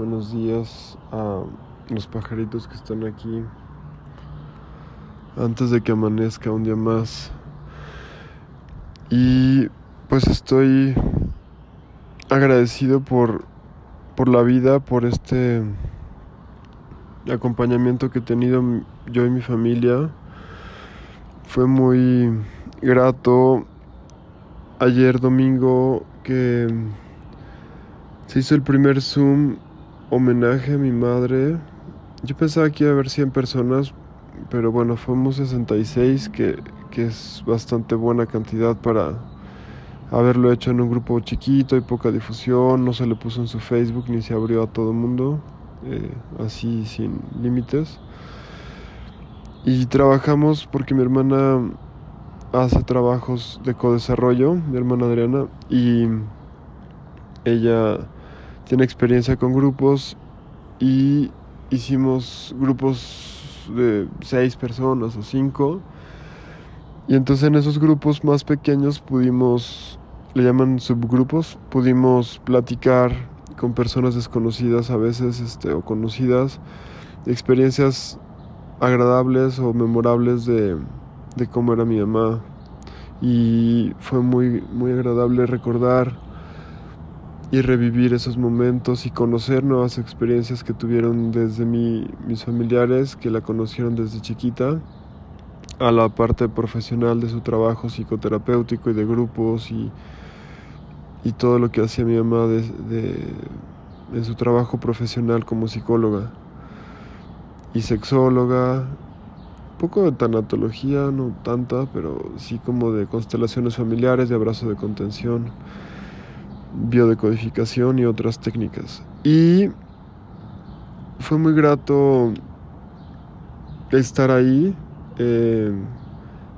Buenos días a los pajaritos que están aquí. Antes de que amanezca un día más. Y pues estoy agradecido por, por la vida, por este acompañamiento que he tenido yo y mi familia. Fue muy grato ayer domingo que se hizo el primer Zoom homenaje a mi madre. Yo pensaba que iba a haber 100 personas, pero bueno, fuimos 66, que, que es bastante buena cantidad para haberlo hecho en un grupo chiquito y poca difusión. No se le puso en su Facebook ni se abrió a todo el mundo, eh, así sin límites. Y trabajamos porque mi hermana hace trabajos de co-desarrollo, mi hermana Adriana, y ella tiene experiencia con grupos y hicimos grupos de seis personas o cinco. Y entonces en esos grupos más pequeños pudimos, le llaman subgrupos, pudimos platicar con personas desconocidas a veces este, o conocidas, experiencias agradables o memorables de, de cómo era mi mamá. Y fue muy, muy agradable recordar y revivir esos momentos y conocer nuevas experiencias que tuvieron desde mi, mis familiares que la conocieron desde chiquita a la parte profesional de su trabajo psicoterapéutico y de grupos y, y todo lo que hacía mi mamá de, de, en su trabajo profesional como psicóloga y sexóloga, poco de tanatología, no tanta, pero sí como de constelaciones familiares, de abrazo de contención biodecodificación y otras técnicas. Y fue muy grato estar ahí, eh,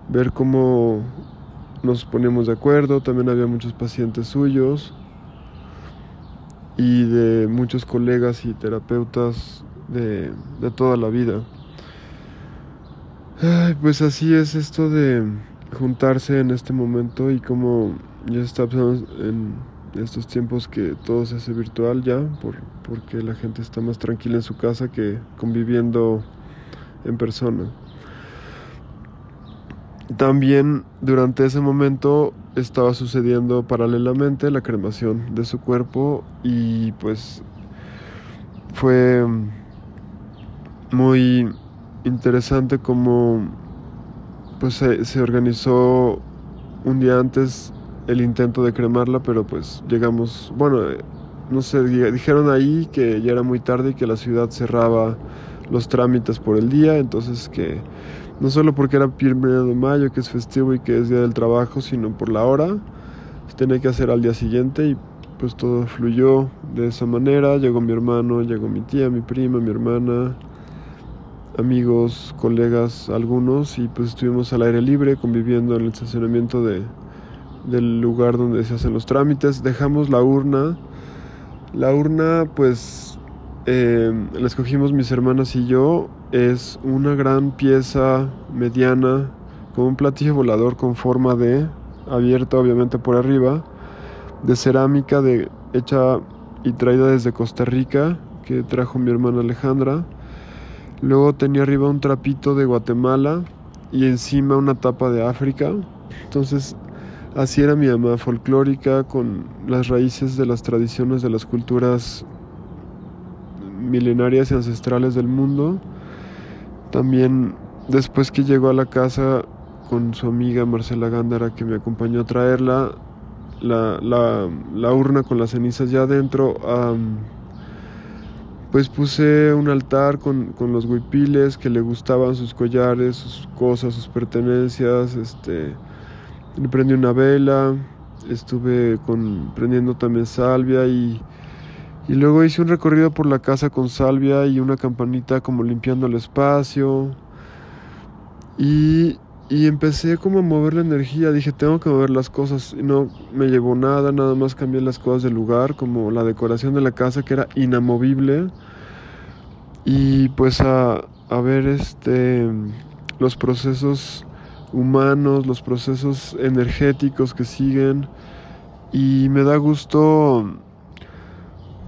ver cómo nos ponemos de acuerdo. También había muchos pacientes suyos y de muchos colegas y terapeutas de, de toda la vida. pues así es esto de juntarse en este momento y como ya está en estos tiempos que todo se hace virtual ya, por, porque la gente está más tranquila en su casa que conviviendo en persona. También durante ese momento estaba sucediendo paralelamente la cremación de su cuerpo y pues fue muy interesante como pues se, se organizó un día antes el intento de cremarla, pero pues llegamos, bueno, eh, no sé, dijeron ahí que ya era muy tarde y que la ciudad cerraba los trámites por el día, entonces que no solo porque era primero de mayo, que es festivo y que es día del trabajo, sino por la hora, se tenía que hacer al día siguiente y pues todo fluyó de esa manera, llegó mi hermano, llegó mi tía, mi prima, mi hermana, amigos, colegas, algunos, y pues estuvimos al aire libre conviviendo en el estacionamiento de, del lugar donde se hacen los trámites. Dejamos la urna. La urna, pues, eh, la escogimos mis hermanas y yo. Es una gran pieza mediana, con un platillo volador con forma de, abierta obviamente por arriba, de cerámica de, hecha y traída desde Costa Rica, que trajo mi hermana Alejandra. Luego tenía arriba un trapito de Guatemala y encima una tapa de África. Entonces Así era mi mamá folclórica con las raíces de las tradiciones de las culturas milenarias y ancestrales del mundo. También después que llegó a la casa con su amiga Marcela Gándara que me acompañó a traerla, la, la, urna con las cenizas ya adentro, pues puse un altar con, con los huipiles que le gustaban sus collares, sus cosas, sus pertenencias, este prendí una vela, estuve prendiendo también salvia y, y luego hice un recorrido por la casa con salvia y una campanita como limpiando el espacio. Y, y empecé como a mover la energía, dije tengo que mover las cosas y no me llevó nada, nada más cambié las cosas del lugar, como la decoración de la casa que era inamovible. Y pues a, a ver este los procesos humanos, los procesos energéticos que siguen y me da gusto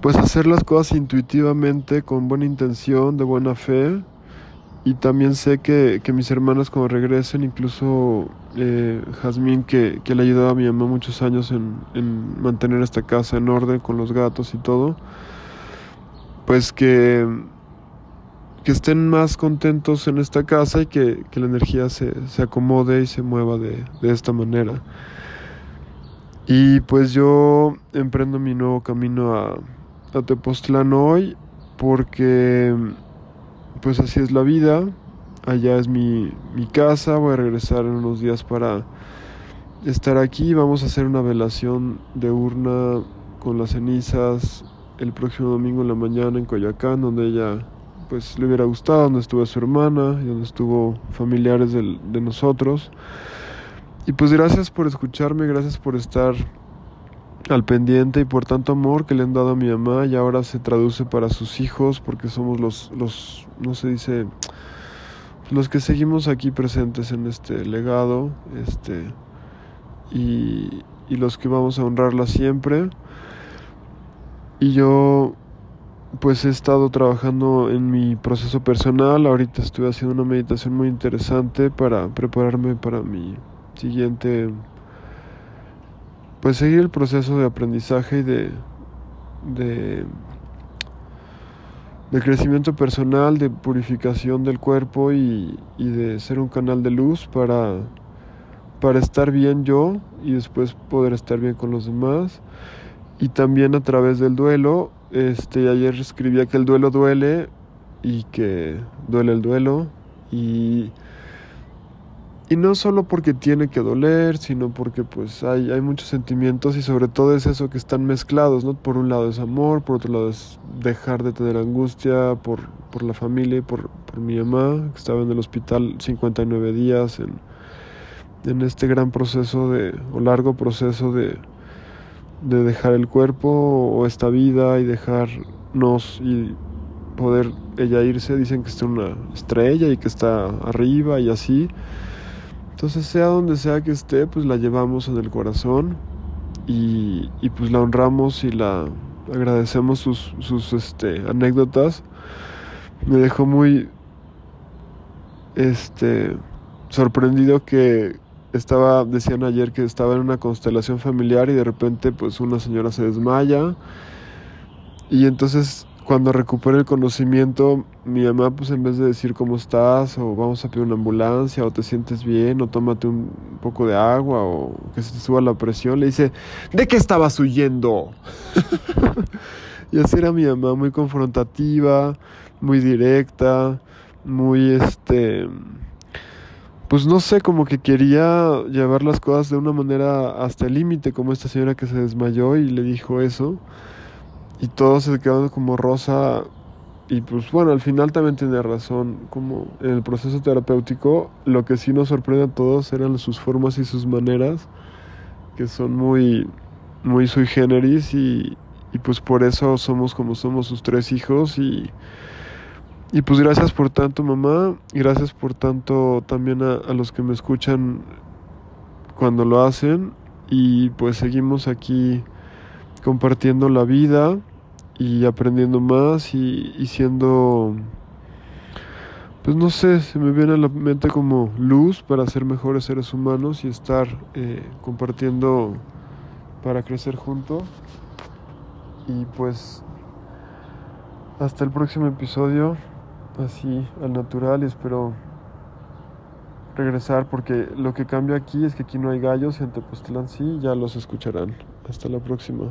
pues hacer las cosas intuitivamente, con buena intención, de buena fe. Y también sé que, mis hermanas cuando regresen, incluso eh, Jazmín, que, le ha ayudado a mi mamá muchos años en, en, mantener esta casa en orden con los gatos y todo, pues que, que estén más contentos en esta casa y que, la energía se, acomode y se mueva de, de esta manera. Y pues yo emprendo mi nuevo camino a, a Tepoztlán hoy porque pues así es la vida. Allá es mi, mi casa, voy a regresar en unos días para estar aquí. Vamos a hacer una velación de urna con las cenizas el próximo domingo en la mañana en Coyacán, donde ella pues le hubiera gustado, donde estuvo su hermana y donde estuvo familiares de, nosotros. Y pues gracias por escucharme, gracias por estar al pendiente y por tanto amor que le han dado a mi mamá y ahora se traduce para sus hijos porque somos los, los no se dice, los que seguimos aquí presentes en este legado, este, y, y los que vamos a honrarla siempre. Y yo pues he estado trabajando en mi proceso personal, ahorita estoy haciendo una meditación muy interesante para prepararme para mi siguiente pues seguir el proceso de aprendizaje y de, de, crecimiento personal, de purificación del cuerpo y, de ser un canal de luz para, para estar bien yo y después poder estar bien con los demás. Y también a través del duelo, este, ayer escribía que el duelo duele y que duele el duelo y y no solo porque tiene que doler, sino porque pues hay, hay muchos sentimientos y sobre todo es eso que están mezclados, ¿no? Por un lado es amor, por otro lado es dejar de tener angustia por, por la familia y por, por mi mamá, que estaba en el hospital 59 días en, en este gran proceso de, o largo proceso de, de dejar el cuerpo o esta vida y dejarnos y poder ella irse. Dicen que está una estrella y que está arriba y así. Entonces, sea donde sea que esté, pues la llevamos en el corazón y, pues la honramos y la agradecemos sus, sus este, anécdotas. Me dejó muy este, sorprendido que estaba, decían ayer que estaba en una constelación familiar y de repente pues una señora se desmaya y entonces cuando recupere el conocimiento, mi mamá, pues en vez de decir cómo estás, o vamos a pedir una ambulancia, o te sientes bien, o tómate un poco de agua, o que se te suba la presión, le dice, ¿de qué estabas huyendo? y así era mi mamá, muy confrontativa, muy directa, muy este. Pues no sé, como que quería llevar las cosas de una manera hasta el límite, como esta señora que se desmayó y le dijo eso. Y todos se quedaron como rosa y pues bueno, al final también tiene razón, como en el proceso terapéutico, lo que sí nos sorprende a todos eran sus formas y sus maneras, que son muy, muy sui generis y, y pues por eso somos como somos sus tres hijos y, y pues gracias por tanto mamá, gracias por tanto también a, a los que me escuchan cuando lo hacen. Y pues seguimos aquí compartiendo la vida y aprendiendo más y, siendo, pues no sé, se me viene a la mente como luz para ser mejores seres humanos y estar eh, compartiendo para crecer juntos. Y pues hasta el próximo episodio, así al natural y espero regresar porque lo que cambia aquí es que aquí no hay gallos en Tepoztlán sí, ya los escucharán. Hasta la próxima.